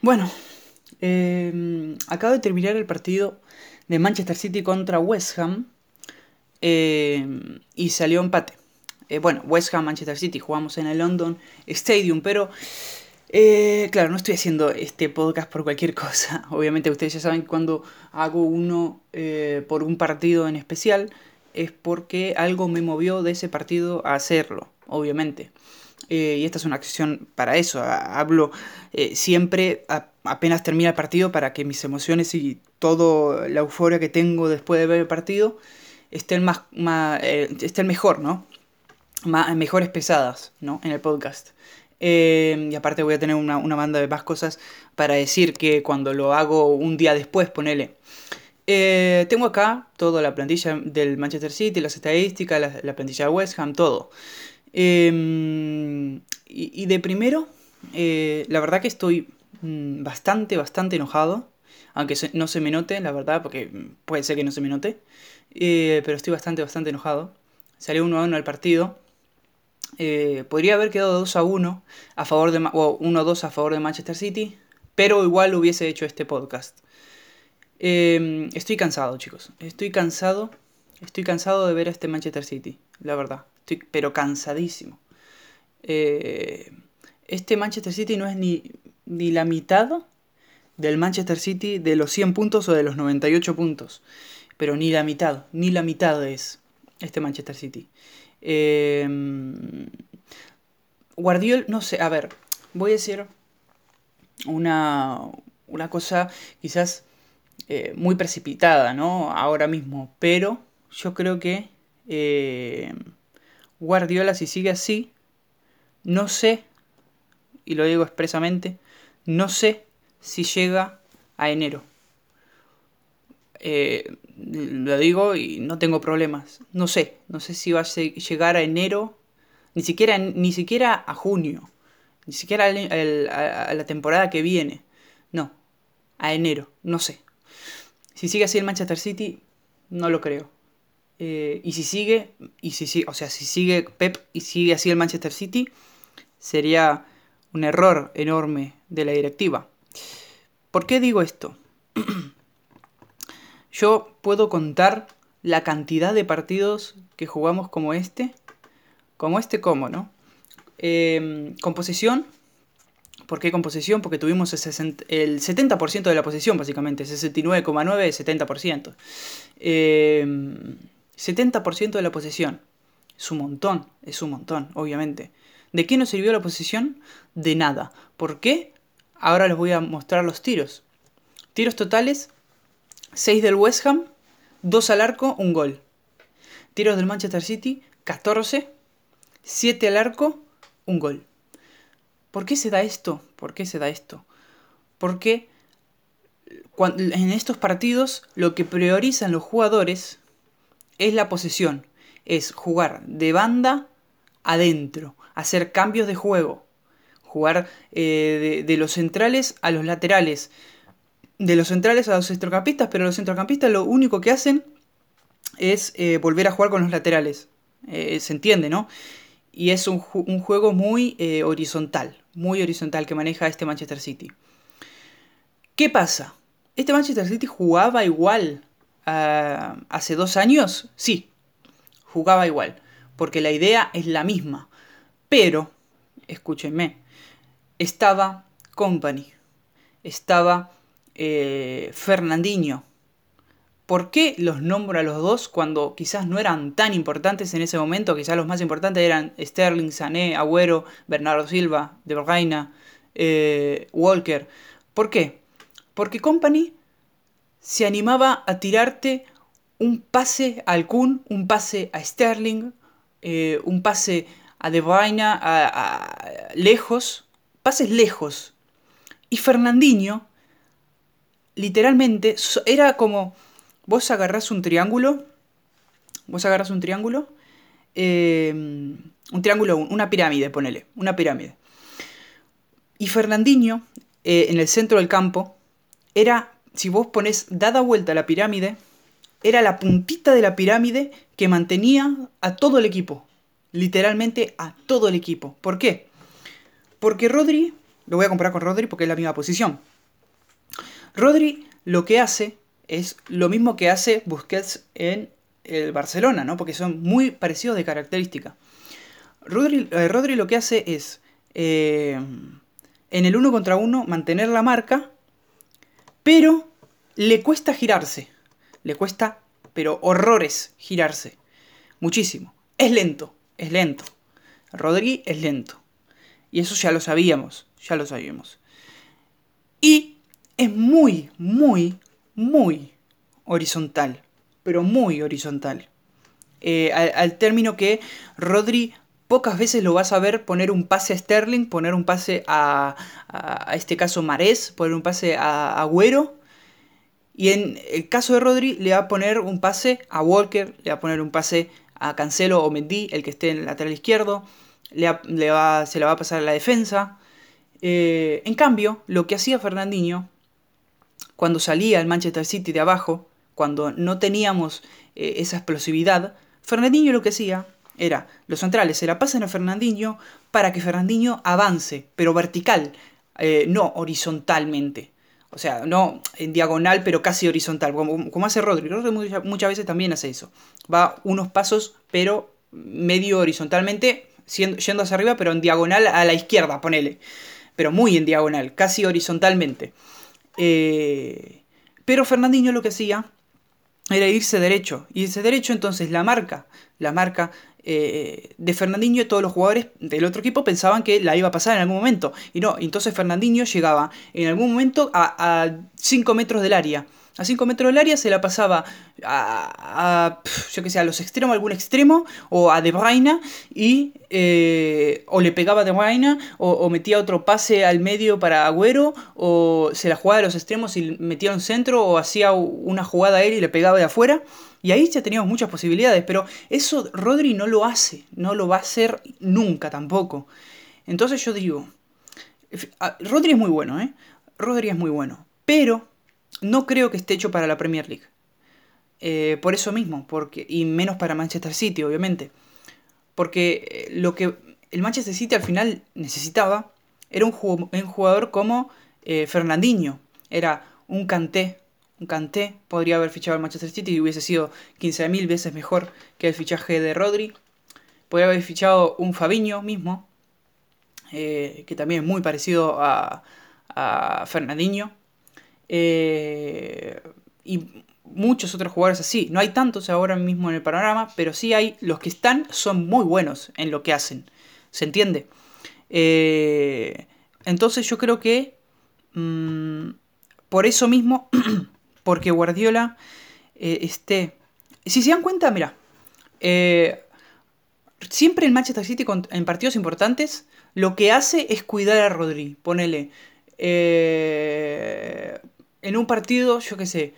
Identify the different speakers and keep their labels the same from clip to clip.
Speaker 1: Bueno, eh, acabo de terminar el partido de Manchester City contra West Ham eh, y salió empate. Eh, bueno, West Ham, Manchester City, jugamos en el London Stadium, pero claro, no estoy haciendo este podcast por cualquier cosa. Obviamente ustedes ya saben cuando hago uno eh, por un partido en especial es porque algo me movió de ese partido a hacerlo, obviamente. Eh, y esta es una acción para eso. Ha- Hablo eh, siempre apenas termina el partido para que mis emociones y toda la euforia que tengo después de ver el partido estén más, eh, estén mejor, ¿no? Más, mejores pesadas, ¿no? En el podcast. Y aparte voy a tener una, una banda de más cosas para decir que cuando lo hago un día después, ponele. Tengo acá toda la plantilla del Manchester City, las estadísticas, la, la plantilla de West Ham, todo. Eh, y, de primero, eh, la verdad que estoy mm, bastante, bastante enojado. Aunque no se me note, la verdad, porque mm, puede ser que no se me note. Eh, pero estoy bastante, bastante enojado. Salió 1 a 1 el partido. Eh, podría haber quedado 2 a 1 a favor de o 1 a 2 a favor de Manchester City, pero igual hubiese hecho este podcast. Eh, estoy cansado, chicos. Estoy cansado. Estoy cansado de ver a este Manchester City, la verdad. Estoy pero cansadísimo. Eh, este Manchester City no es ni, ni la mitad del Manchester City de los 100 puntos o de los 98 puntos. Pero ni la mitad, ni la mitad es este Manchester City. Eh, Guardiola, no sé, a ver, voy a decir una, una cosa quizás eh, muy precipitada, ¿no? Ahora mismo, pero yo creo que eh, Guardiola, si sigue así, no sé, y lo digo expresamente, no sé si llega a enero. Eh, lo digo y no tengo problemas. No sé, no sé si va a llegar a enero, ni siquiera, ni siquiera a junio, ni siquiera a, a la temporada que viene. No, a enero, no sé. Si sigue así el Manchester City, no lo creo. Eh, y si sigue, y si o sea, si sigue Pep y sigue así el Manchester City, sería un error enorme de la directiva. ¿Por qué digo esto? Yo puedo contar la cantidad de partidos que jugamos como este. Como este, ¿cómo, no? Eh, con. ¿Por qué con posesión? Porque tuvimos el, 60 el 70% de la posesión, básicamente. 69,9, 70%. Eh, 70% de la posesión. Es un montón, es un montón, obviamente. ¿De qué nos sirvió la posesión? De nada. ¿Por qué? Ahora les voy a mostrar los tiros. Tiros totales, 6 del West Ham, 2 al arco, un gol. Tiros del Manchester City, 14, 7 al arco, un gol. ¿Por qué se da esto? ¿Por qué se da esto? Porque en estos partidos lo que priorizan los jugadores es la posesión, es jugar de banda adentro, hacer cambios de juego, jugar eh, de, los centrales a los laterales, de los centrales a los centrocampistas, pero los centrocampistas lo único que hacen es eh, volver a jugar con los laterales. Eh, se entiende, ¿no? Y es un, ju- un juego muy horizontal, muy horizontal que maneja este Manchester City. ¿Qué pasa? ¿Este Manchester City jugaba igual ah, hace dos años? Sí, jugaba igual, porque la idea es la misma. Pero, escúchenme, estaba Company, estaba eh, Fernandinho. ¿Por qué los nombro a los dos cuando quizás no eran tan importantes en ese momento? Quizás los más importantes eran Sterling, Sané, Agüero, Bernardo Silva, De Bruyne, eh, Walker. ¿Por qué? Porque Company se animaba a tirarte un pase al Kun, un pase a Sterling, eh, un pase a De a, a- lejos, pases lejos. Y Fernandinho, literalmente, era como, vos agarrás un triángulo, vos agarrás un triángulo, eh, un triángulo, una pirámide, ponele, una pirámide. Y Fernandinho, eh, en el centro del campo, era, si vos pones dada vuelta la pirámide, era la puntita de la pirámide que mantenía a todo el equipo. Literalmente a todo el equipo. ¿Por qué? Porque Rodri lo voy a comparar con Rodri porque es la misma posición. Rodri lo que hace es lo mismo que hace Busquets en el Barcelona, ¿no? Porque son muy parecidos de característica. Rodri, eh, lo que hace es eh, en el uno contra uno mantener la marca, pero le cuesta girarse. Le cuesta, pero horrores girarse. Muchísimo. Es lento, es lento. Rodri es lento. Y eso ya lo sabíamos, ya lo sabíamos. Y es muy, muy, muy horizontal. Pero muy horizontal. Eh, al, término que Rodri pocas veces lo vas a ver poner un pase a Sterling, poner un pase a, a, este caso Marés, poner un pase a Agüero. Y en el caso de Rodri le va a poner un pase a Walker, le va a poner un pase a Cancelo o Mendy, el que esté en el lateral izquierdo, le, va, se la va a pasar a la defensa. Eh, en cambio, lo que hacía Fernandinho, cuando salía el Manchester City de abajo, cuando no teníamos eh, esa explosividad, Fernandinho lo que hacía era, los centrales se la pasan a Fernandinho para que Fernandinho avance, pero vertical, eh, no horizontalmente. O sea, no en diagonal, pero casi horizontal, como, hace Rodri. Rodri muchas, veces también hace eso. Va unos pasos, pero medio horizontalmente, yendo hacia arriba, pero en diagonal a la izquierda, ponele. Pero muy en diagonal, casi horizontalmente. Eh, pero Fernandinho lo que hacía era irse derecho. Irse derecho, entonces la marca, la marca eh, de Fernandinho, todos los jugadores del otro equipo pensaban que la iba a pasar en algún momento. Y no, entonces Fernandinho llegaba en algún momento a 5 metros del área. A 5 metros del área se la pasaba a, yo que sé, a los extremos, algún extremo, o a De Bruyne, y, eh, o le pegaba a De Bruyne, o, metía otro pase al medio para Agüero, o se la jugaba a los extremos y metía un centro, o hacía una jugada a él y le pegaba de afuera. Y ahí ya teníamos muchas posibilidades, pero eso Rodri no lo hace, no lo va a hacer nunca tampoco. Entonces yo digo, Rodri es muy bueno, ¿eh? Rodri es muy bueno, pero no creo que esté hecho para la Premier League. Eh, por eso mismo, porque, y menos para Manchester City, obviamente. Porque eh, lo que el Manchester City al final necesitaba era un, jugador como eh, Fernandinho, era un canté, un Canté podría haber fichado al Manchester City y hubiese sido 15.000 veces mejor que el fichaje de Rodri. Podría haber fichado un Fabiño mismo, eh, que también es muy parecido a, a Fernandinho. Eh, y muchos otros jugadores así. No hay tantos ahora mismo en el panorama, pero sí hay. Los que están son muy buenos en lo que hacen. ¿Se entiende? Eh, entonces yo creo que mm, por eso mismo porque Guardiola eh, esté... Si se dan cuenta, mira, eh, siempre en Manchester City en partidos importantes lo que hace es cuidar a Rodri, ponele. Eh, en un partido, yo qué sé,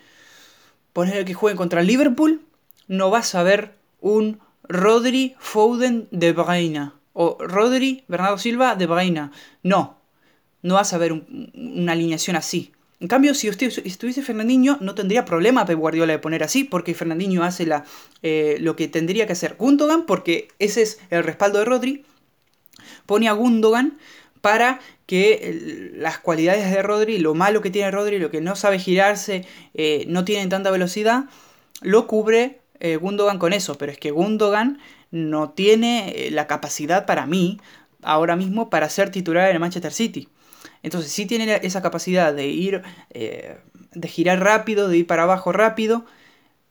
Speaker 1: ponele que jueguen contra Liverpool, no vas a ver un Rodri Foden de Bruyne o Rodri Bernardo Silva de Bruyne. No, no vas a ver una alineación así. En cambio, si usted estuviese Fernandinho, no tendría problema Pep Guardiola de poner así, porque Fernandinho hace la, eh, lo que tendría que hacer Gundogan, porque ese es el respaldo de Rodri. Pone a Gundogan para que las cualidades de Rodri, lo malo que tiene Rodri, lo que no sabe girarse, eh, no tiene tanta velocidad, lo cubre eh, Gundogan con eso. Pero es que Gundogan no tiene la capacidad para mí, ahora mismo, para ser titular en el Manchester City. Entonces sí tiene esa capacidad de ir, eh, de girar rápido, de ir para abajo rápido,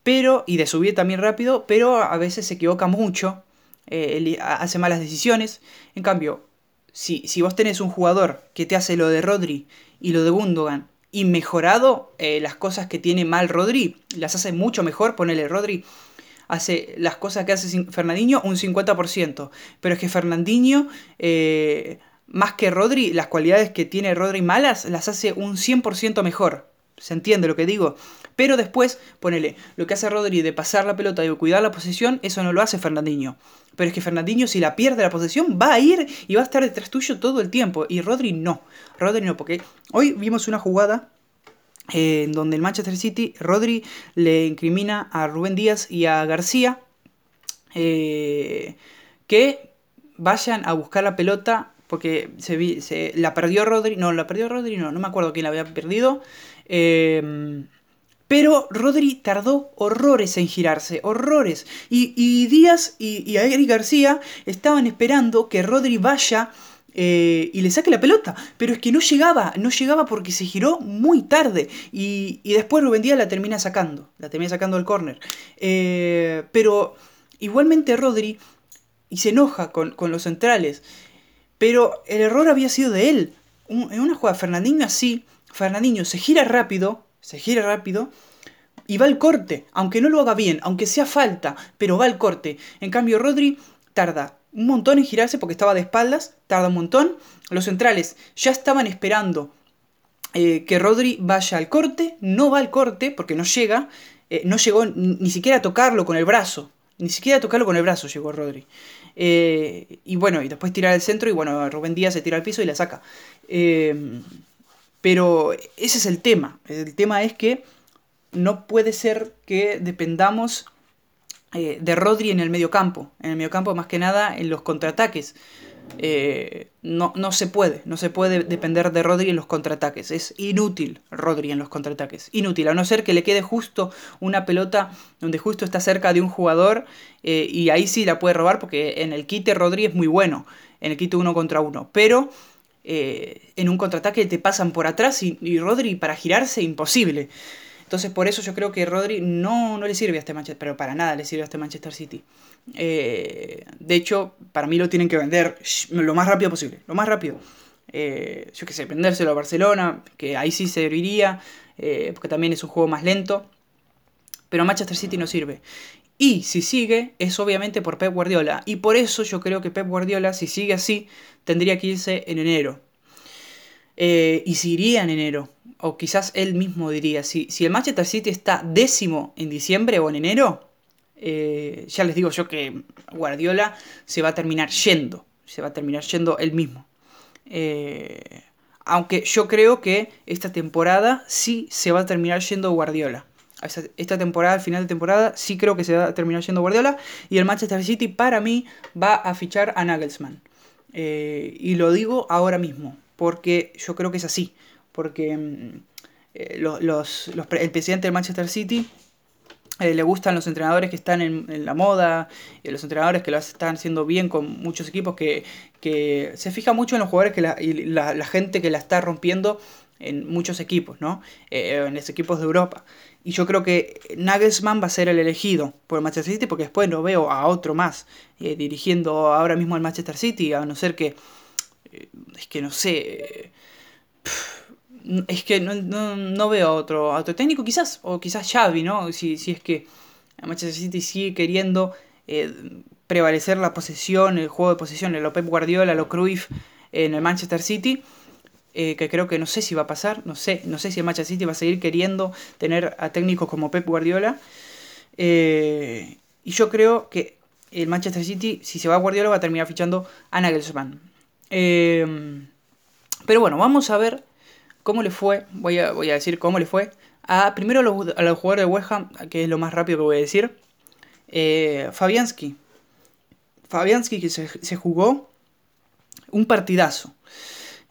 Speaker 1: pero, y de subir también rápido, pero a veces se equivoca mucho, eh, hace malas decisiones. En cambio, si, si, vos tenés un jugador que te hace lo de Rodri y lo de Gundogan, y mejorado eh, las cosas que tiene mal Rodri, las hace mucho mejor, ponele Rodri hace las cosas que hace Fernandinho un 50%, pero es que Fernandinho más que Rodri, las cualidades que tiene Rodri malas las hace un 100% mejor. ¿Se entiende lo que digo? Pero después, ponele, lo que hace Rodri de pasar la pelota y cuidar la posición, eso no lo hace Fernandinho. Pero es que Fernandinho, si la pierde la posición, va a ir y va a estar detrás tuyo todo el tiempo. Y Rodri no. Rodri no, porque hoy vimos una jugada eh, en donde el Manchester City, Rodri le incrimina a Rubén Díaz y a García eh, que vayan a buscar la pelota porque se, la perdió Rodri, no, la perdió Rodri, no, no me acuerdo quién la había perdido. Eh, pero Rodri tardó horrores en girarse, horrores. Y, Díaz y, y Eric García estaban esperando que Rodri vaya eh, y le saque la pelota. Pero es que no llegaba, no llegaba porque se giró muy tarde. Y, después Rubén Díaz la termina sacando, la termina sacando al córner. Eh, pero igualmente Rodri y se enoja con, los centrales. Pero el error había sido de él. en una jugada, Fernandinho así, Fernandinho se gira rápido se gira rápido y va al corte, aunque no lo haga bien, aunque sea falta, pero va al corte. En cambio, Rodri tarda un montón en girarse porque estaba de espaldas, tarda un montón. Los centrales ya estaban esperando eh, que Rodri vaya al corte, no va al corte porque no llega, eh, no llegó ni siquiera a tocarlo con el brazo, ni siquiera a tocarlo con el brazo llegó Rodri. Eh, y bueno, y después tira al centro y bueno, Rubén Díaz se tira al piso y la saca. Pero ese es el tema. El tema es que no puede ser que dependamos eh, de Rodri en el mediocampo. En el mediocampo, más que nada, en los contraataques. Eh, no, no, se puede, no se puede depender de Rodri en los contraataques. Es inútil Rodri en los contraataques. Inútil, a no ser que le quede justo una pelota donde justo está cerca de un jugador eh, y ahí sí la puede robar porque en el quite Rodri es muy bueno, en el quite uno contra uno. Pero eh, en un contraataque te pasan por atrás y, Rodri para girarse imposible. Entonces por eso yo creo que Rodri no, no le sirve a este Manchester, pero para nada le sirve a este Manchester City. Eh, de hecho, para mí lo tienen que vender lo más rápido posible, lo más rápido. Eh, yo qué sé, vendérselo a Barcelona, que ahí sí serviría, porque también es un juego más lento. Pero Manchester City no sirve. Y si sigue, es obviamente por Pep Guardiola. Y por eso yo creo que Pep Guardiola, si sigue así, tendría que irse en enero. Eh, y si iría en enero, o quizás él mismo diría, si, si el Manchester City está décimo en diciembre o en enero, eh, ya les digo yo que Guardiola se va a terminar yendo, se va a terminar yendo él mismo. Eh, aunque yo creo que esta temporada sí se va a terminar yendo Guardiola esta temporada, al final de temporada, sí creo que se va a terminar yendo Guardiola. Y el Manchester City, para mí, va a fichar a Nagelsmann. Y lo digo ahora mismo, porque yo creo que es así. Porque mm, eh, los, el presidente del Manchester City eh, le gustan los entrenadores que están en, la moda, y los entrenadores que lo están haciendo bien con muchos equipos, que, que se fija mucho en los jugadores que la, y la, gente que la está rompiendo en muchos equipos, ¿no? en los equipos de Europa. Y yo creo que Nagelsmann va a ser el elegido por el Manchester City porque después no veo a otro más eh, dirigiendo ahora mismo al Manchester City, a no ser que... Es que no sé... es que no, veo a otro, otro técnico quizás, o quizás Xavi, ¿no? Si, si es que Manchester City sigue queriendo eh, prevalecer la posesión, el juego de posesión, el Pep Guardiola, lo Cruyff en el Manchester City eh, que creo que no sé si va a pasar, no sé, no sé si el Manchester City va a seguir queriendo tener a técnicos como Pep Guardiola. Eh, y yo creo que el Manchester City, si se va a Guardiola, va a terminar fichando a Nagelsmann. Eh, pero bueno, vamos a ver cómo le fue, voy a, voy a decir cómo le fue, a primero a los, jugadores de West Ham, que es lo más rápido que voy a decir. Fabianski. Fabianski que se, se jugó un partidazo.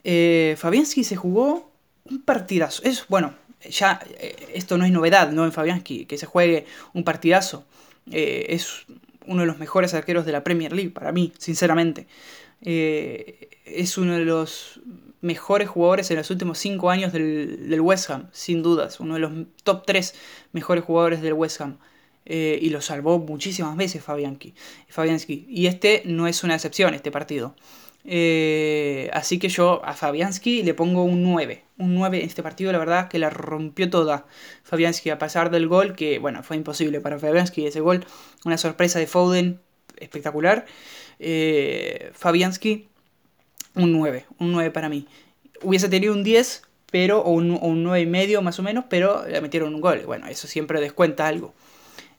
Speaker 1: Eh, Fabianski se jugó un partidazo. Es, bueno, ya eh, esto no es novedad, ¿no? En Fabianski, que se juegue un partidazo. Eh, es uno de los mejores arqueros de la Premier League, para mí, sinceramente. Es uno de los mejores jugadores en los últimos 5 años del, del, West Ham, sin dudas. Uno de los top 3 mejores jugadores del West Ham. y lo salvó muchísimas veces Fabianski, Fabianski. Y este no es una excepción, este partido. Eh, así que yo a Fabianski le pongo un 9. Un 9 en este partido, la verdad, que la rompió toda. Fabianski, a pasar del gol, que bueno, fue imposible para Fabianski ese gol. Una sorpresa de Foden espectacular. Eh, Fabianski, un 9. Un 9 para mí. Hubiese tenido un 10, pero, o un, o un 9 y medio más o menos, pero le metieron un gol. Bueno, eso siempre descuenta algo.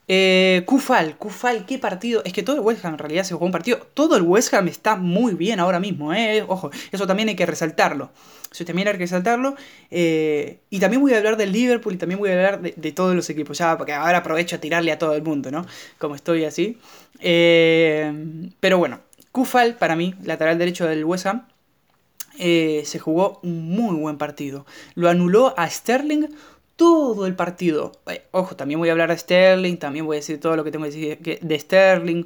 Speaker 1: Eh, Kufal, Kufal, qué partido. Es que todo el West Ham en realidad se jugó un partido. Todo el West Ham está muy bien ahora mismo, eh. Ojo, eso también hay que resaltarlo. Eso también hay que resaltarlo. Eh, y también voy a hablar del Liverpool y también voy a hablar de, todos los equipos. Ya, porque ahora aprovecho a tirarle a todo el mundo, ¿no? Como estoy así. Eh, pero bueno, Kufal, para mí, lateral derecho del West Ham. se jugó un muy buen partido. Lo anuló a Sterling todo el partido. Ojo, también voy a hablar de Sterling, también voy a decir todo lo que tengo que decir de Sterling.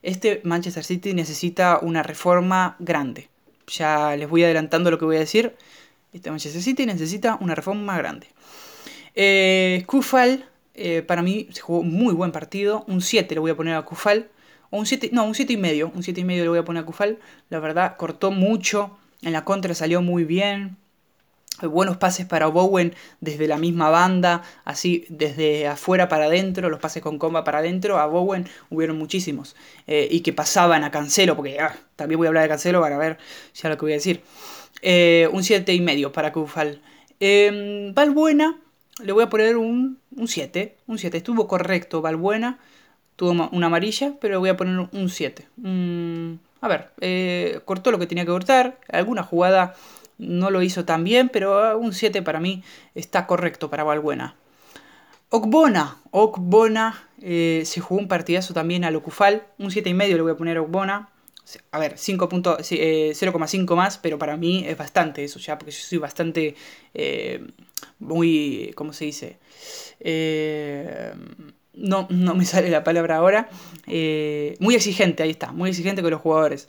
Speaker 1: Este Manchester City necesita una reforma grande. Ya les voy adelantando lo que voy a decir. Este Manchester City necesita una reforma grande. Eh, Kufal, eh, para mí, se jugó muy buen partido. Un 7 le voy a poner a Kufal. O un 7, no, un 7 y medio. Un 7 y medio le voy a poner a Kufal. La verdad, cortó mucho. En la contra salió muy bien. Buenos pases para Bowen desde la misma banda, así desde afuera para adentro, los pases con comba para adentro, a Bowen hubieron muchísimos. Eh, y que pasaban a Cancelo, porque ah, también voy a hablar de Cancelo para ver ya lo que voy a decir. Eh, un 7 y medio para Kufal. Eh, Valbuena, le voy a poner un, 7. Un 7. Estuvo correcto Valbuena. Tuvo una amarilla, pero le voy a poner un 7. a ver, eh, cortó lo que tenía que cortar. Alguna jugada no lo hizo tan bien, pero un 7 para mí está correcto para Valbuena. Okbona, Okbona eh, se jugó un partidazo también a Locufal. Un 7 y medio le voy a poner a Okbona a ver, 0,5 eh, más, pero para mí es bastante eso ya, porque yo soy bastante, eh, muy, ¿cómo se dice? Eh, no, no me sale la palabra ahora. muy exigente, ahí está, muy exigente con los jugadores.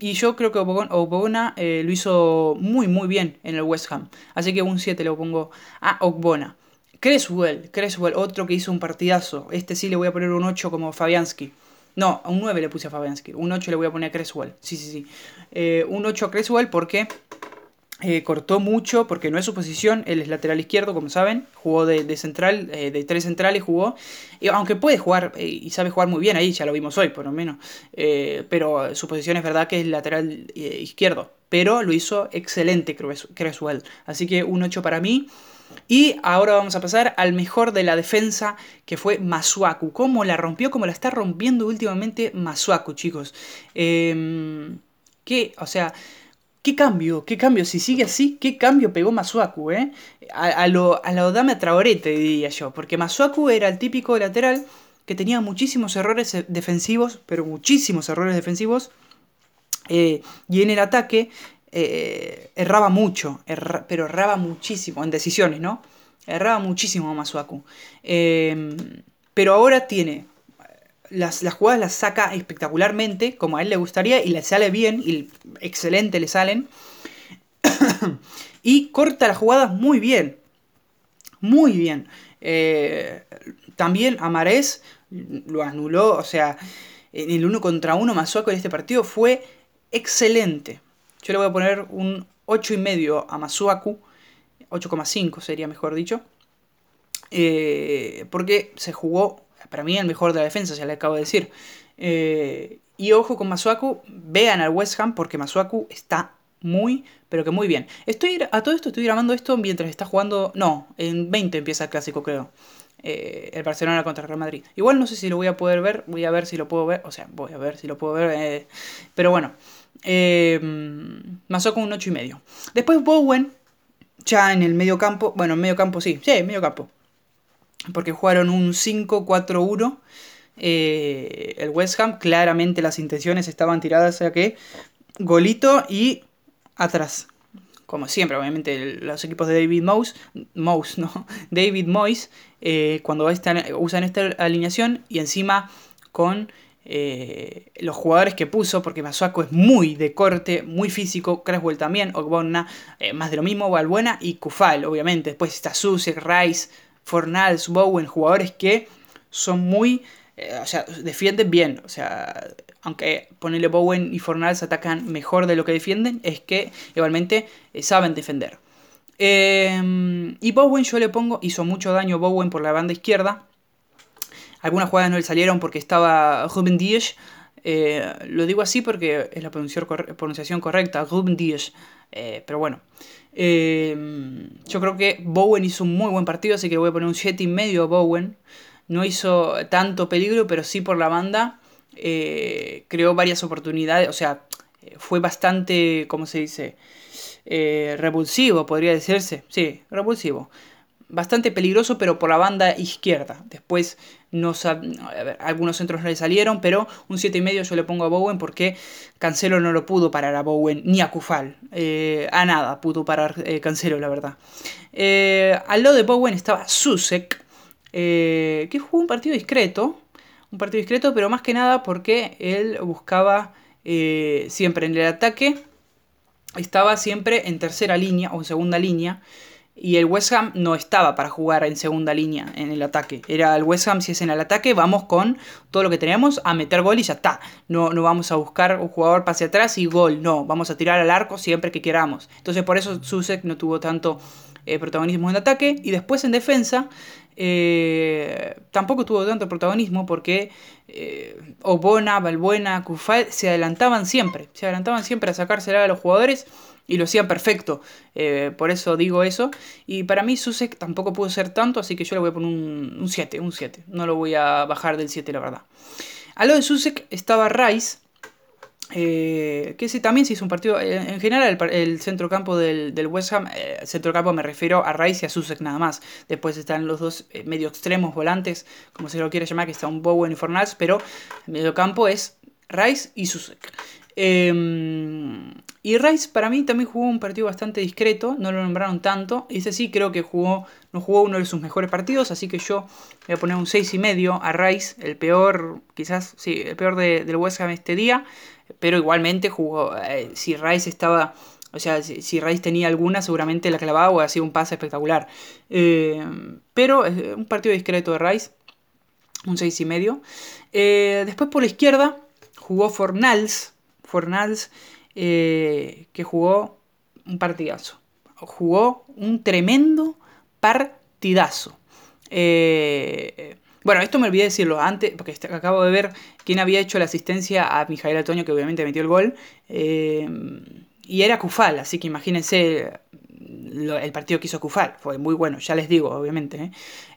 Speaker 1: Y yo creo que Ogbona lo hizo muy, muy bien en el West Ham. Así que un 7 lo pongo a Ogbona. Creswell, Creswell, otro que hizo un partidazo. Este sí le voy a poner un 8 como Fabianski. No, un 9 le puse a Fabianski. Un 8 le voy a poner a Creswell. Sí, sí, sí. Eh, un 8 a Creswell porque eh, cortó mucho, porque no es su posición. Él es lateral izquierdo, como saben. Jugó de, central, eh, de tres centrales jugó. Y aunque puede jugar y sabe jugar muy bien ahí, ya lo vimos hoy, por lo menos. pero su posición es verdad que es lateral izquierdo. Pero lo hizo excelente Creswell. Así que un 8 para mí. Y ahora vamos a pasar al mejor de la defensa, que fue Masuaku. ¿Cómo la rompió? ¿Cómo la está rompiendo últimamente Masuaku, chicos? Em, ¿Qué? O sea, ¿qué cambio? ¿Qué cambio? Si sigue así, ¿qué cambio pegó Masuaku, eh? A, lo, a la Odame Traoré, diría yo. Porque Masuaku era el típico lateral que tenía muchísimos errores defensivos, pero muchísimos errores defensivos. Eh, y en el ataque eh, erraba mucho, pero erraba muchísimo en decisiones, ¿no? Erraba muchísimo Masuaku. Pero ahora tiene. Las, las, jugadas las saca espectacularmente, como a él le gustaría, y le sale bien, y excelente le salen. y corta las jugadas muy bien. Muy bien. Eh, también Amarés lo anuló, o sea, en el uno contra uno Masuaku en este partido fue excelente. Yo le voy a poner un 8,5 a Masuaku. 8,5 sería mejor dicho. Eh, porque se jugó, para mí, el mejor de la defensa, ya le acabo de decir. Eh, y ojo con Masuaku, vean al West Ham porque Masuaku está muy, pero que muy bien. Estoy a todo esto estoy grabando esto mientras está jugando. No, en 20 empieza el clásico, creo. Eh, el Barcelona contra el Real Madrid. Igual no sé si lo voy a poder ver, voy a ver si lo puedo ver, o sea, voy a ver si lo puedo ver, pero bueno, eh, con un 8 y medio. Después Bowen, ya en el medio campo, bueno, en medio campo sí, sí, medio campo. Porque jugaron un 5-4-1. Eh, el West Ham, claramente las intenciones estaban tiradas a que golito y atrás. Como siempre, obviamente, los equipos de David Moyes, Moyes no, David Moyes, eh, cuando están, usan esta alineación y encima con eh, los jugadores que puso, porque Masuaku es muy de corte, muy físico, Creswell también, Ogbonna, más de lo mismo, Valbuena y Kufal, obviamente. Después está Susek, Rice, Fornals, Bowen, jugadores que son muy, eh, o sea, defienden bien, o sea, aunque ponerle Bowen y Fornals atacan mejor de lo que defienden, es que igualmente saben defender. y Bowen yo le pongo, hizo mucho daño Bowen por la banda izquierda, algunas jugadas no le salieron porque estaba Ruben Díaz. Eh, lo digo así porque es la pronunciación correcta, Ruben Díaz. Eh, pero bueno, eh, yo creo que Bowen hizo un muy buen partido, así que voy a poner un 7 y medio a Bowen. No hizo tanto peligro, pero sí por la banda creó varias oportunidades. O sea, fue bastante, ¿cómo se dice? revulsivo, podría decirse. Sí, revulsivo bastante peligroso, pero por la banda izquierda. Después no algunos centros no le salieron, pero un 7,5 yo le pongo a Bowen porque Cancelo no lo pudo parar a Bowen ni a Kufal. Eh, a nada pudo parar eh, Cancelo, la verdad. Eh, al lado de Bowen estaba Susek, que jugó un partido discreto. Un partido discreto, pero más que nada porque él buscaba siempre en el ataque. Estaba siempre en tercera línea o en segunda línea. Y el West Ham no estaba para jugar en segunda línea en el ataque. Era el West Ham, si es en el ataque, vamos con todo lo que tenemos a meter gol y ya está. No, no vamos a buscar un jugador pase atrás y gol. No, vamos a tirar al arco siempre que queramos. Entonces por eso Susek no tuvo tanto eh, protagonismo en ataque. Y después en defensa eh, tampoco tuvo tanto protagonismo porque eh, Obona, Balbuena, Kufal se adelantaban siempre. Se adelantaban siempre a sacársela a los jugadores y lo hacían perfecto. Eh, por eso digo eso. Y para mí Susek tampoco pudo ser tanto, así que yo le voy a poner un 7, un 7. No lo voy a bajar del 7, la verdad. A lo de Susek estaba Rice. Eh, que ese también se hizo un partido. Eh, en general, el, centrocampo del, del, West Ham, el centrocampo me refiero a Rice y a Susek nada más. Después están los dos medio extremos volantes, como se lo quiere llamar, que está un Bowen y Fornals, pero el mediocampo es Rice y Susek. Y Rice para mí también jugó un partido bastante discreto, no lo nombraron tanto. Y ese sí creo que jugó, no jugó uno de sus mejores partidos, así que yo voy a poner un 6,5 a Rice, el peor, quizás, sí, el peor del West Ham este día. Pero igualmente jugó, eh, si Rice estaba, o sea, si, Rice tenía alguna, seguramente la clavaba o hacía un pase espectacular. Em, pero eh, un partido discreto de Rice, un 6,5. Eh, después por la izquierda jugó Fornals Fornals, eh, que jugó un partidazo. Jugó un tremendo partidazo. Eh, bueno, esto me olvidé decirlo antes, porque acabo de ver quién había hecho la asistencia a Mijael Antonio, que obviamente metió el gol. Eh, y era Cufal, así que imagínense el partido que hizo Kufal. Fue muy bueno, ya les digo, obviamente. ¿eh?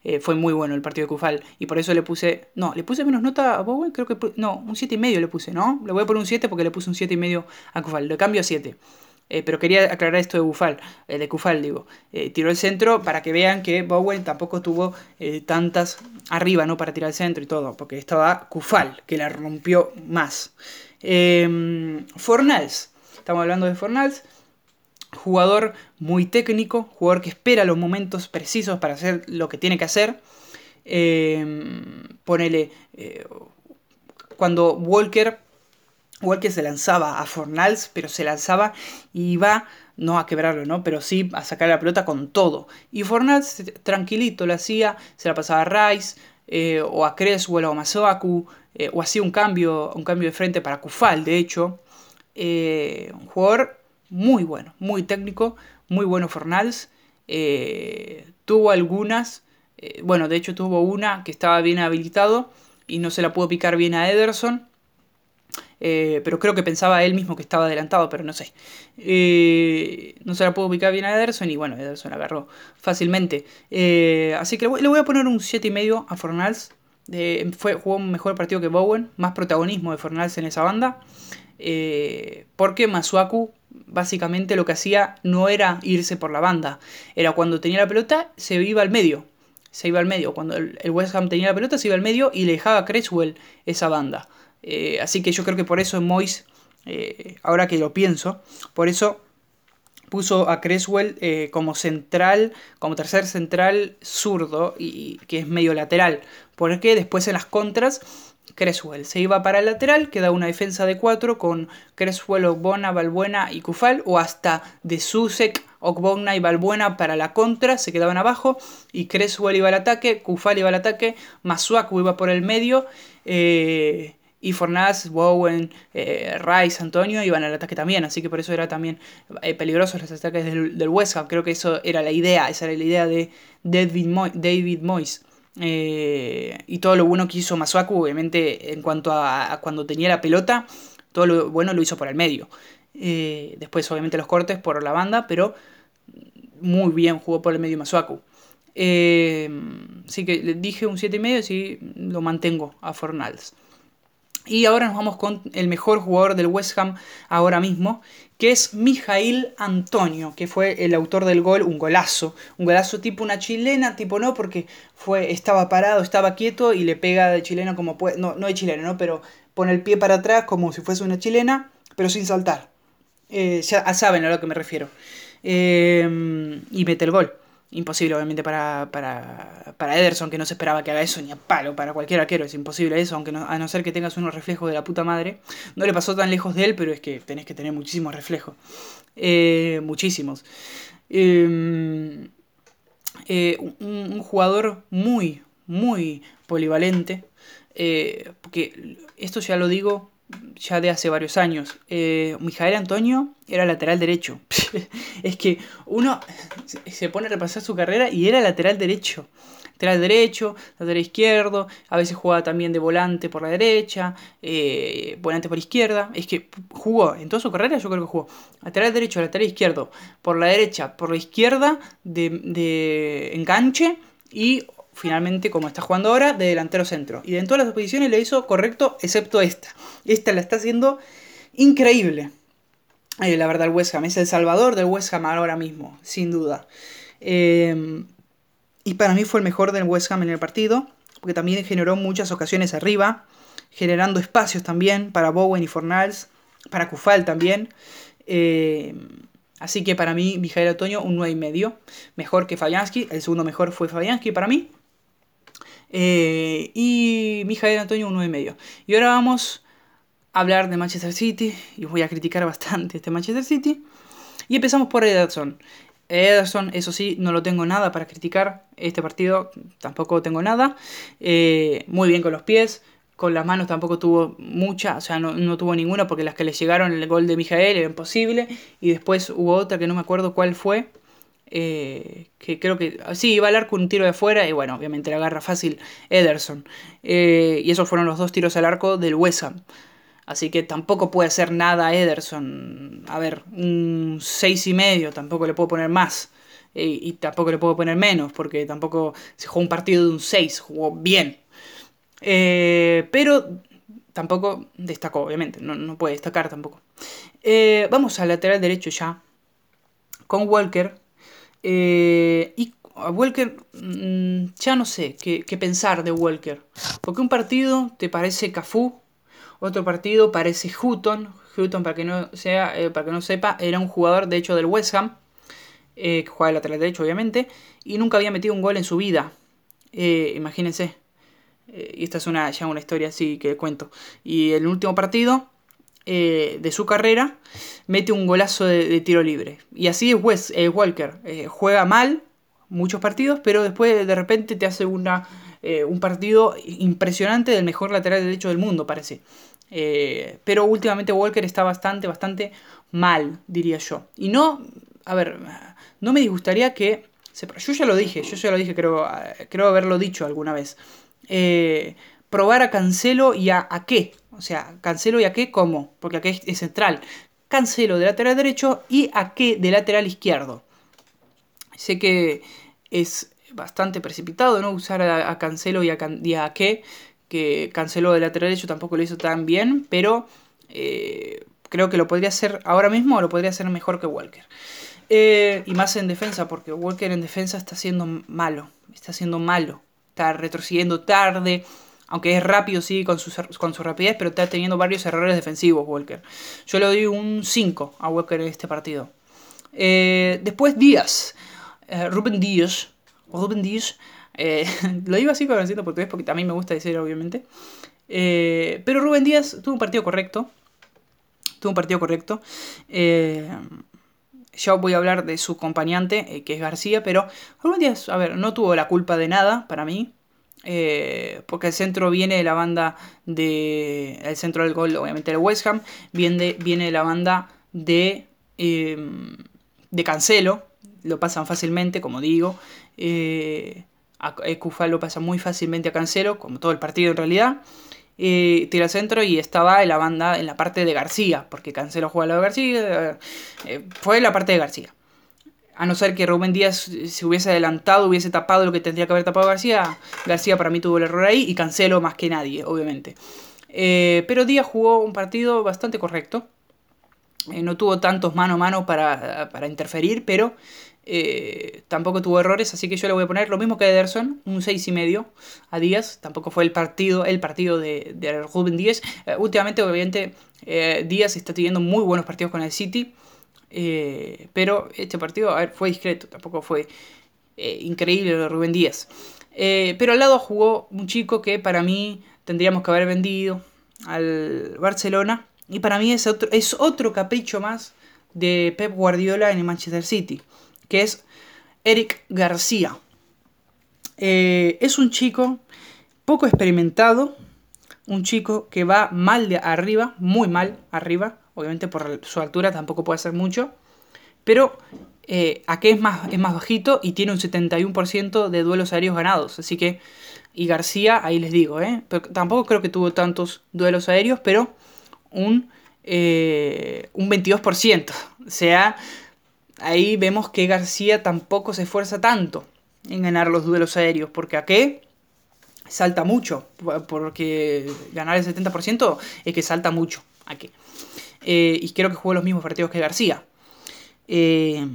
Speaker 1: Eh, fue muy bueno el partido de Kufal. Y por eso le puse. No, le puse menos nota a Bowen, creo que. No, un 7,5 le puse, ¿no? Le voy a poner un 7 porque le puse un 7,5 a Kufal. Le cambio a 7. Eh, pero quería aclarar esto de Bufal, de Kufal, digo. tiró el centro para que vean que Bowen tampoco tuvo tantas arriba, ¿no? Para tirar el centro y todo. Porque estaba Kufal, que la rompió más. Fornals. Estamos hablando de Fornals jugador muy técnico, jugador que espera los momentos precisos para hacer lo que tiene que hacer. Eh, ponele, eh, cuando Walker, Walker se lanzaba a Fornals, pero se lanzaba y iba, no a quebrarlo, ¿no? Pero sí a sacar la pelota con todo. Y Fornals tranquilito lo hacía, se la pasaba a Rice, eh, o a Creswell o a Masoaku, o hacía un cambio, un cambio de frente para Kufal, de hecho. un jugador muy bueno, muy técnico, muy bueno Fornals. Eh, tuvo algunas, eh, bueno, de hecho tuvo una que estaba bien habilitado y no se la pudo picar bien a Ederson. Eh, pero creo que pensaba él mismo que estaba adelantado, pero no sé. no se la pudo picar bien a Ederson y bueno, Ederson agarró fácilmente. así que le voy a poner un 7,5 a Fornals. fue, jugó un mejor partido que Bowen, más protagonismo de Fornals en esa banda. porque Masuaku básicamente lo que hacía no era irse por la banda, era cuando tenía la pelota se iba al medio, se iba al medio, cuando el, West Ham tenía la pelota se iba al medio y le dejaba a Creswell esa banda. Eh, así que yo creo que por eso Mois, eh, ahora que lo pienso, por eso puso a Creswell eh, como central, como tercer central zurdo, y que es medio lateral, porque después en las contras Creswell. Se iba para el lateral, queda una defensa de 4 con Creswell, Ogbona, Balbuena y Kufal, o hasta de Susek, Ogbona y Balbuena para la contra, se quedaban abajo, y Creswell iba al ataque, Kufal iba al ataque, Masuaku iba por el medio, eh, y Fornaz, Bowen, eh, Rice, Antonio iban al ataque también, así que por eso era también eh, peligroso los ataques del, del, West Ham. Creo que eso era la idea, esa era la idea de David, David Moyes. Eh, y todo lo bueno que hizo Masuaku, obviamente, en cuanto a, cuando tenía la pelota, todo lo bueno lo hizo por el medio. Eh, después, obviamente, los cortes por la banda, pero muy bien jugó por el medio Masuaku. Eh, así que le dije un 7,5 y lo mantengo a Fornals. Y ahora nos vamos con el mejor jugador del West Ham ahora mismo, que es Mijail Antonio, que fue el autor del gol, un golazo, un golazo tipo una chilena, tipo no, porque fue, estaba parado, estaba quieto y le pega de chilena como puede, no, no de chilena, ¿no? Pero pone el pie para atrás como si fuese una chilena, pero sin saltar. Eh, ya saben a lo que me refiero. Eh, y mete el gol. Imposible, obviamente, para, para, para, Ederson, que no se esperaba que haga eso ni a palo. Para cualquier arquero es imposible eso, aunque a no ser que tengas unos reflejos de la puta madre. No le pasó tan lejos de él, pero es que tenés que tener muchísimos reflejos. Eh, muchísimos. Em, eh, un, jugador muy, muy polivalente. Eh, porque esto ya lo digo ya de hace varios años. Eh, Mijael Antonio era lateral derecho. es que uno se pone a repasar su carrera y era lateral derecho. Lateral derecho, lateral izquierdo, a veces jugaba también de volante por la derecha, eh, volante por izquierda. Es que jugó en toda su carrera, yo creo que jugó lateral derecho, lateral izquierdo, por la derecha, por la izquierda, de, de enganche y finalmente, como está jugando ahora, de delantero centro. Y en todas las posiciones le hizo correcto, excepto esta. Esta la está haciendo increíble. Eh, la verdad, el West Ham es el salvador del West Ham ahora mismo, sin duda. Eh, y para mí fue el mejor del West Ham en el partido, porque también generó muchas ocasiones arriba, generando espacios también para Bowen y Fornals, para Kufal también. Eh, así que para mí, Mijael Otoño, un 9,5. Mejor que Fabianski. El segundo mejor fue Fabianski para mí. Eh, y Mijael Antonio un 9,5. Y ahora vamos a hablar de Manchester City. Y voy a criticar bastante este Manchester City. Y empezamos por Ederson. Ederson, eso sí, no lo tengo nada para criticar. Este partido tampoco tengo nada. Eh, muy bien con los pies. Con las manos tampoco tuvo mucha, o sea, no, no, tuvo ninguna porque las que le llegaron el gol de Mijael era imposible. Y después hubo otra que no me acuerdo cuál fue, eh, que creo que sí, iba al arco un tiro de afuera y bueno, obviamente la agarra fácil Ederson. Eh, y esos fueron los dos tiros al arco del West Así que tampoco puede hacer nada Ederson. A ver, un 6 y medio, tampoco le puedo poner más. Eh, y tampoco le puedo poner menos, porque tampoco se jugó un partido de un 6, jugó bien. pero tampoco destacó, obviamente, no, no puede destacar tampoco. vamos al lateral derecho ya. Con Walker, eh, y a Walker, mm, ya no sé qué, pensar de Walker. Porque un partido te parece Cafú, otro partido parece Hutton. Hutton, para que no, sea, eh, para que no sepa, era un jugador de hecho del West Ham, eh, que jugaba de lateral derecho obviamente, y nunca había metido un gol en su vida. imagínense. y esta es una, ya una historia así que cuento. Y el último partido eh, de su carrera, mete un golazo de, tiro libre. Y así es Wes, eh, Walker. Eh, juega mal muchos partidos, pero después de repente te hace una, un partido impresionante del mejor lateral derecho del mundo, parece. pero últimamente Walker está bastante, bastante mal, diría yo. Y no, a ver, no me disgustaría que... Yo ya lo dije, yo ya lo dije, creo, creo haberlo dicho alguna vez. probar a Cancelo y a, a qué, o sea, Cancelo y qué ¿cómo? Porque aquí es, central. Cancelo de lateral derecho y qué de lateral izquierdo. Sé que es bastante precipitado, ¿no? Usar a, Cancelo y a, y que Cancelo de lateral derecho tampoco lo hizo tan bien, pero eh, creo que lo podría hacer ahora mismo o lo podría hacer mejor que Walker. Eh, y más en defensa, porque Walker en defensa está siendo malo, está siendo malo, está retrocediendo tarde, aunque es rápido, sí, con su, con su rapidez, pero está teniendo varios errores defensivos, Walker. Yo le doy un 5 a Walker en este partido. Eh, después Díaz, eh, Rubén Díaz, Rubén Díaz, eh, lo digo así con acento portugués porque también me gusta decir, obviamente. pero Rubén Díaz tuvo un partido correcto. Tuvo un partido correcto. ya voy a hablar de su acompañante, que es García, pero Rubén Díaz, a ver, no tuvo la culpa de nada para mí. Eh, porque el centro viene de la banda de. El centro del gol, obviamente, del West Ham. Viene, viene de la banda de. Em, de Cancelo. Lo pasan fácilmente, como digo. Eh, a, lo pasa muy fácilmente a Cancelo, como todo el partido en realidad. Eh, tira centro y estaba en la banda, en la parte de García, porque Cancelo juega al lado de García. Eh, fue la parte de García a no ser que Rubén Díaz se hubiese adelantado, hubiese tapado lo que tendría que haber tapado García, García para mí tuvo el error ahí y Cancelo más que nadie, obviamente. Eh, pero Díaz jugó un partido bastante correcto. Eh, no tuvo tantos mano a mano para, para interferir, pero eh, tampoco tuvo errores, así que yo le voy a poner lo mismo que Ederson, un 6,5 a Díaz. Tampoco fue el partido, el partido de, de Rubén Díaz. Últimamente, obviamente, Díaz está teniendo muy buenos partidos con el City. Pero este partido, fue discreto, tampoco fue increíble lo de Rubén Díaz. pero al lado jugó un chico que para mí tendríamos que haber vendido al Barcelona. Y para mí es otro, es otro capricho más de Pep Guardiola en el Manchester City que es Eric García. Eh, es un chico poco experimentado, un chico que va mal de arriba, muy mal arriba, obviamente por su altura tampoco puede hacer mucho, pero eh, aquí es más, es más bajito y tiene un 71% de duelos aéreos ganados, así que, y García, ahí les digo, ¿eh? tampoco creo que tuvo tantos duelos aéreos, pero un, eh, un 22%, o sea, ahí vemos que García tampoco se esfuerza tanto en ganar los duelos aéreos, porque a qué salta mucho, porque ganar el 70% es que salta mucho aquí. Eh, y creo que juega los mismos partidos que García. Eh,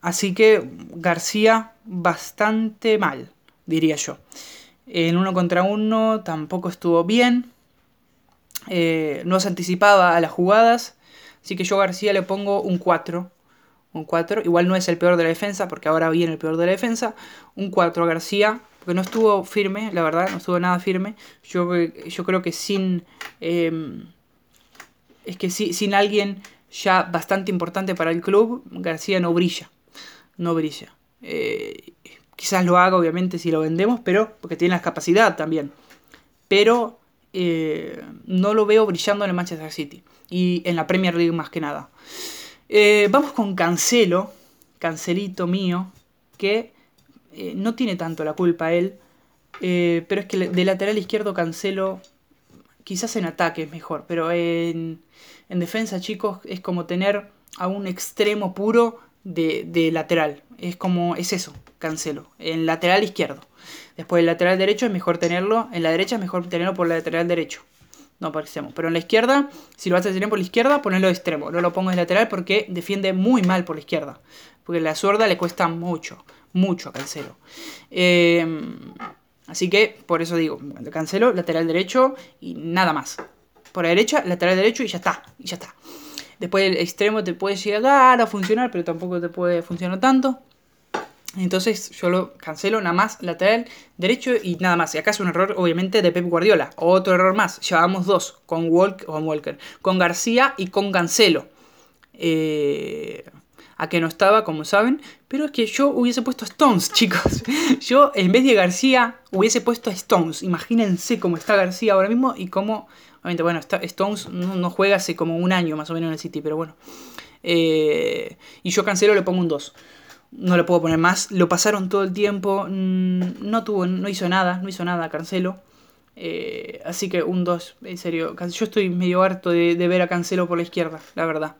Speaker 1: así que García bastante mal, diría yo. En uno contra uno tampoco estuvo bien. Eh, no se anticipaba a las jugadas. Así que yo a García le pongo un 4 un 4. Igual no es el peor de la defensa, porque ahora viene el peor de la defensa. Un 4 a García, porque no estuvo firme, la verdad, no estuvo nada firme. Yo, yo creo que sin... es que si, sin alguien ya bastante importante para el club, García no brilla. No brilla. Eh, quizás lo haga, obviamente, si lo vendemos, pero porque tiene la capacidad también. Pero eh, no lo veo brillando en el Manchester City. Y en la Premier League más que nada. Eh, vamos con Cancelo, Cancelito mío, que no tiene tanto la culpa él, pero es que de lateral izquierdo Cancelo, quizás en ataque es mejor, pero en, en defensa, chicos, es como tener a un extremo puro de, de, lateral. Es como, es eso, Cancelo, en lateral izquierdo. Después el lateral derecho es mejor tenerlo, en la derecha es mejor tenerlo por el lateral derecho no por extremo. Pero en la izquierda, si lo vas a tener por la izquierda, ponelo de extremo. No lo pongo de lateral porque defiende muy mal por la izquierda. Porque la zurda le cuesta mucho, mucho a Cancelo. Eh, así que por eso digo, Cancelo, lateral derecho y nada más. Por la derecha, lateral derecho y ya está. Y ya está. Después el extremo te puede llegar a funcionar, pero tampoco te puede funcionar tanto. Entonces yo lo cancelo nada más lateral derecho y nada más. Y acá es un error obviamente de Pep Guardiola. Otro error más. Llevamos dos con, Walker, con Walker. Con García y con Cancelo. Eh, a que no estaba, como saben. Pero es que yo hubiese puesto Stones, chicos. Yo en vez de García hubiese puesto Stones. Imagínense cómo está García ahora mismo y cómo... Obviamente, bueno, Stones no, juega hace como un año más o menos en el City, pero bueno. Eh, y yo Cancelo le pongo un 2 no le puedo poner más. Lo pasaron todo el tiempo, mm, no tuvo, no hizo nada, no hizo nada Cancelo. Eh, así que un 2, en serio. Yo estoy medio harto de, ver a Cancelo por la izquierda, la verdad.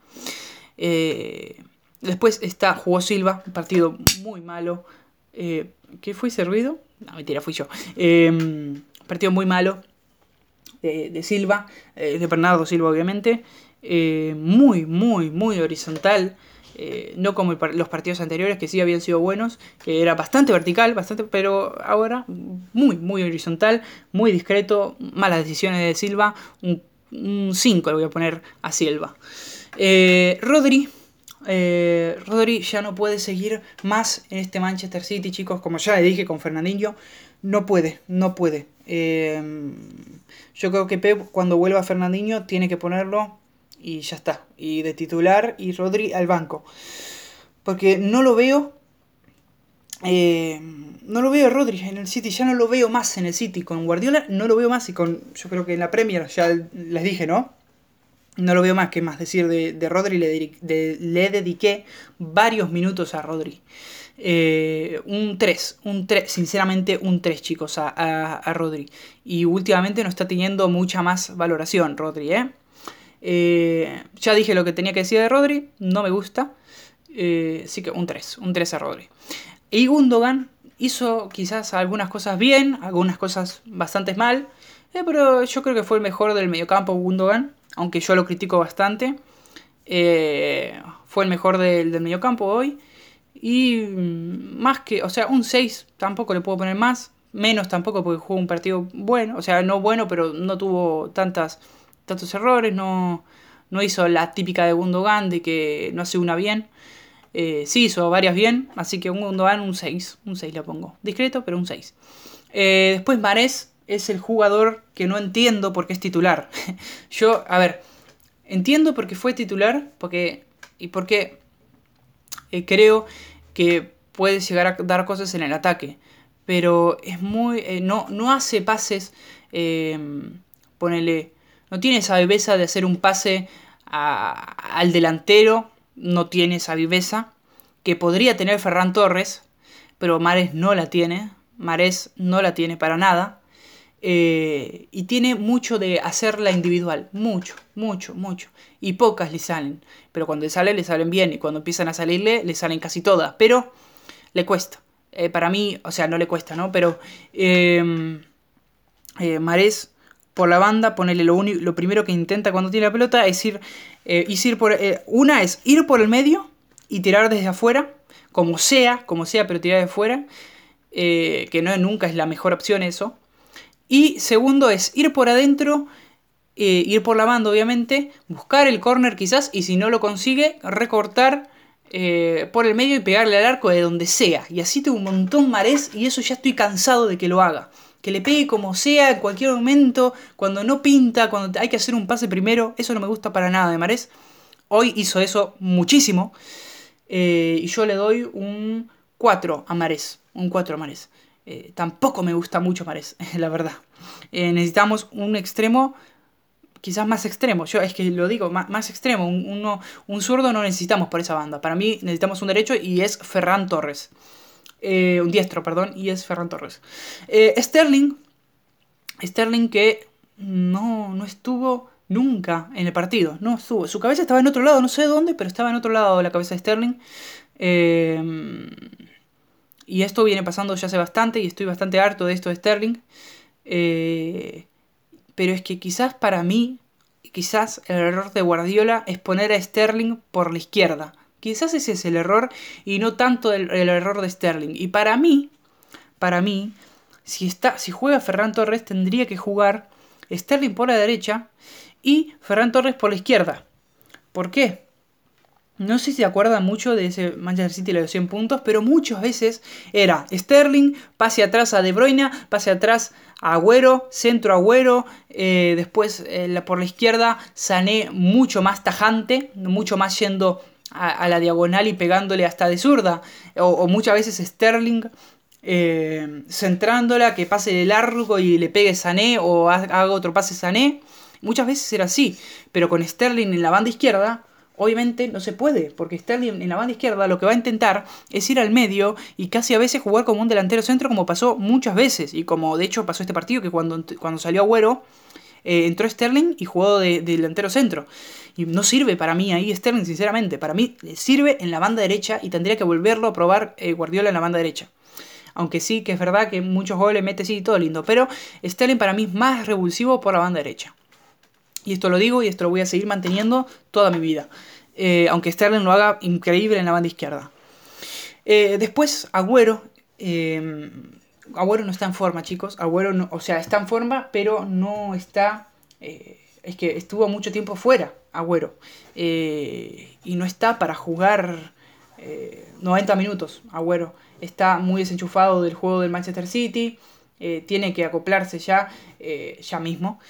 Speaker 1: Eh, después está, jugó Silva, un partido muy malo. Eh, ¿Qué fue servido? No, mentira, fui yo. Em, partido muy malo de, de Silva, de Bernardo Silva, obviamente. muy, muy, muy horizontal. Eh, no como los partidos anteriores que sí habían sido buenos, que era bastante vertical, bastante, pero ahora muy, muy horizontal, muy discreto, malas decisiones de Silva, un 5 le voy a poner a Silva. Eh, Rodri, eh, Rodri ya no puede seguir más en este Manchester City, chicos, como ya le dije con Fernandinho, no puede, no puede. yo creo que Pep cuando vuelva Fernandinho tiene que ponerlo y ya está. Y de titular y Rodri al banco. Porque no lo veo. Eh, no lo veo Rodri en el City, ya no lo veo más en el City. Con Guardiola no lo veo más y con. Yo creo que en la Premier ya les dije, ¿no? No lo veo más que más decir de, de Rodri. Le, le, dediqué varios minutos a Rodri. Eh, un 3, un 3, sinceramente un 3 chicos a, a, a Rodri. Y últimamente no está teniendo mucha más valoración Rodri, ¿eh? Eh, ya dije lo que tenía que decir de Rodri, no me gusta. Eh, así que un 3, un 3 a Rodri. Y Gundogan hizo quizás algunas cosas bien, algunas cosas bastante mal. Pero yo creo que fue el mejor del mediocampo Gundogan, aunque yo lo critico bastante. Eh, fue el mejor del, del mediocampo hoy. Y mm, más que, o sea, un 6 tampoco le puedo poner más. Menos tampoco porque jugó un partido bueno. O sea, no bueno, pero no tuvo tantas, tantos errores. No, no hizo la típica de Gundogan de que no hace una bien. Eh, sí hizo varias bien, así que un Gundogan un 6. Un 6 le pongo. Discreto, pero un 6. Eh, después Marés es el jugador que no entiendo por qué es titular. Yo, a ver, entiendo por qué fue titular porque, y porque eh, creo que puede llegar a dar cosas en el ataque. Pero es muy. Eh, no, no hace pases. Eh, ponele. No tiene esa viveza de hacer un pase al delantero. No tiene esa viveza. Que podría tener Ferran Torres. Pero Mares no la tiene. Mares no la tiene para nada. Eh, y tiene mucho de hacerla individual. Mucho, mucho, mucho. Y pocas le salen. Pero cuando le salen, le salen bien. Y cuando empiezan a salirle, le salen casi todas. Pero le cuesta. Eh, para mí, o sea, no le cuesta, ¿no? Pero eh, eh Marés por la banda, ponele lo, lo primero que intenta cuando tiene la pelota es ir, ir por... una es ir por el medio y tirar desde afuera, como sea, como sea, pero tirar de afuera. que no nunca es la mejor opción eso. Y segundo es ir por adentro, eh, ir por la banda obviamente, buscar el corner quizás y si no lo consigue, recortar eh, por el medio y pegarle al arco de donde sea. Y así tengo un montón marés y eso ya estoy cansado de que lo haga. Que le pegue como sea, en cualquier momento, cuando no pinta, cuando hay que hacer un pase primero, eso no me gusta para nada de Marés. Hoy hizo eso muchísimo. Eh, y yo le doy un 4 a Marés. Un 4 a Marés. Eh, tampoco me gusta mucho Mares, la verdad. Eh, necesitamos un extremo, quizás más extremo. Yo es que lo digo, más, extremo. Un, uno, un zurdo no necesitamos por esa banda. Para mí necesitamos un derecho y es Ferran Torres. Eh, un diestro, perdón, y es Ferran Torres. Sterling, Sterling que no, no estuvo nunca en el partido. No estuvo. Su cabeza estaba en otro lado, no sé dónde, pero estaba en otro lado la cabeza de Sterling. Eh, y esto viene pasando ya hace bastante y estoy bastante harto de esto de Sterling. Eh, pero es que quizás para mí, quizás el error de Guardiola es poner a Sterling por la izquierda. Quizás ese es el error y no tanto el, error de Sterling. Y para mí, para mí, si, está, si juega Ferran Torres tendría que jugar Sterling por la derecha y Ferran Torres por la izquierda. ¿Por qué? No sé si se acuerdan mucho de ese Manchester City de los 100 puntos, pero muchas veces era Sterling, pase atrás a De Bruyne, pase atrás a Agüero, centro Agüero, eh, después eh, por la izquierda Sané mucho más tajante, mucho más yendo a, la diagonal y pegándole hasta de zurda, o, muchas veces Sterling eh, centrándola, que pase de largo y le pegue Sané o haga otro pase Sané. Muchas veces era así, pero con Sterling en la banda izquierda obviamente no se puede, porque Sterling en la banda izquierda lo que va a intentar es ir al medio y casi a veces jugar como un delantero centro como pasó muchas veces y como de hecho pasó este partido que cuando, cuando salió Agüero eh, entró Sterling y jugó de, delantero centro. Y no sirve para mí ahí Sterling, sinceramente. Para mí sirve en la banda derecha y tendría que volverlo a probar eh, Guardiola en la banda derecha. Aunque sí que es verdad que muchos goles mete sí todo lindo. Pero Sterling para mí es más revulsivo por la banda derecha. Y esto lo digo y esto lo voy a seguir manteniendo toda mi vida. Eh, aunque Sterling lo haga increíble en la banda izquierda. Eh, después, Agüero. Eh, Agüero no está en forma, chicos. Agüero, no, o sea, está en forma, pero no está... es que estuvo mucho tiempo fuera, Agüero. y no está para jugar 90 minutos, Agüero. Está muy desenchufado del juego del Manchester City. tiene que acoplarse ya, ya mismo.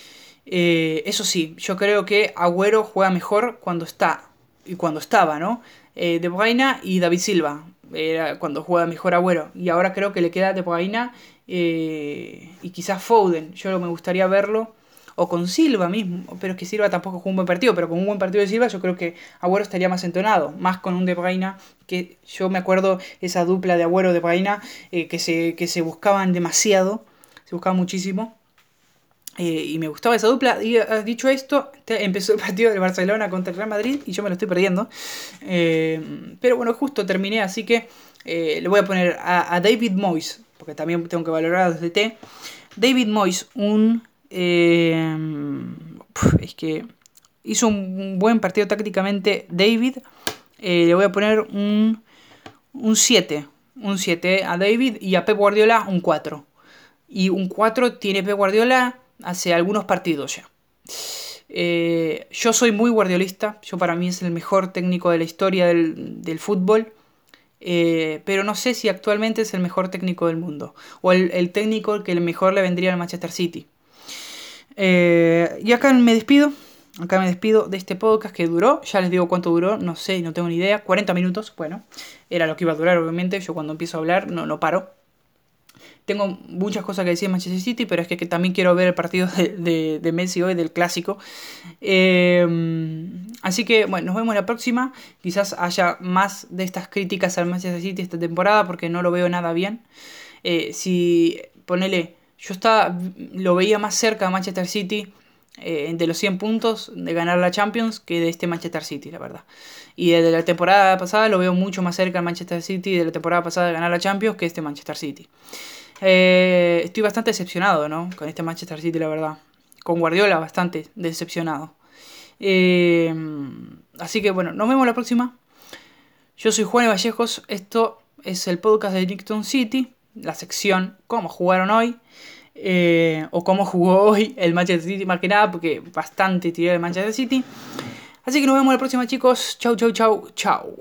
Speaker 1: Eso sí, yo creo que Agüero juega mejor cuando está y cuando estaba, ¿no? Eh, de Bruyne y David Silva, era cuando juega mejor Agüero. Y ahora creo que le queda De Bruyne eh, y quizás Foden. Yo me gustaría verlo. O con Silva mismo. Pero es que Silva tampoco jugó un buen partido. Pero con un buen partido de Silva yo creo que Agüero estaría más entonado. Más con un De Bruyne. Que yo me acuerdo esa dupla de Agüero De Bruyne. Eh, que, se, que se buscaban demasiado. Se buscaban muchísimo. Eh, y me gustaba esa dupla. Y ah, dicho esto, empezó el partido de Barcelona contra el Real Madrid y yo me lo estoy perdiendo. Eh, pero bueno, justo terminé, así que eh, le voy a poner a, David Moyes, porque también tengo que valorar a DT. David Moyes, un Eh, es que hizo un buen partido tácticamente David. Eh, le voy a poner un, un 7. Un 7 a David y a Pep Guardiola un 4. Y un 4 tiene Pep Guardiola hace algunos partidos ya. Eh, yo soy muy guardiolista, yo para mí es el mejor técnico de la historia del, fútbol, eh, pero no sé si actualmente es el mejor técnico del mundo, o el, técnico que mejor le vendría al Manchester City. Eh, y acá me despido, acá me despido de este podcast que duró, ya les digo cuánto duró, no sé, no tengo ni idea, 40 minutos, bueno, era lo que iba a durar obviamente, yo cuando empiezo a hablar no, no paro. Tengo muchas cosas que decir en Manchester City, pero es que, también quiero ver el partido de, Messi hoy, del clásico. Em, así que, bueno, nos vemos la próxima. Quizás haya más de estas críticas al Manchester City esta temporada, porque no lo veo nada bien. Eh, si, ponele, yo estaba, lo veía más cerca de Manchester City eh, de los 100 puntos de ganar la Champions que de este Manchester City, la verdad. Y desde la temporada pasada lo veo mucho más cerca al Manchester City de la temporada pasada de ganar la Champions que este Manchester City. Eh, estoy bastante decepcionado, ¿no? Con este Manchester City, la verdad. Con Guardiola, bastante decepcionado. Eh, así que bueno, nos vemos la próxima. Yo soy Juan Vallejos. Esto es el podcast de Nickton City. La sección Cómo jugaron hoy. Eh, o cómo jugó hoy el Manchester City, más que nada, porque bastante tiré el Manchester City. Así que nos vemos la próxima, chicos. Chau, chau, chau, chau.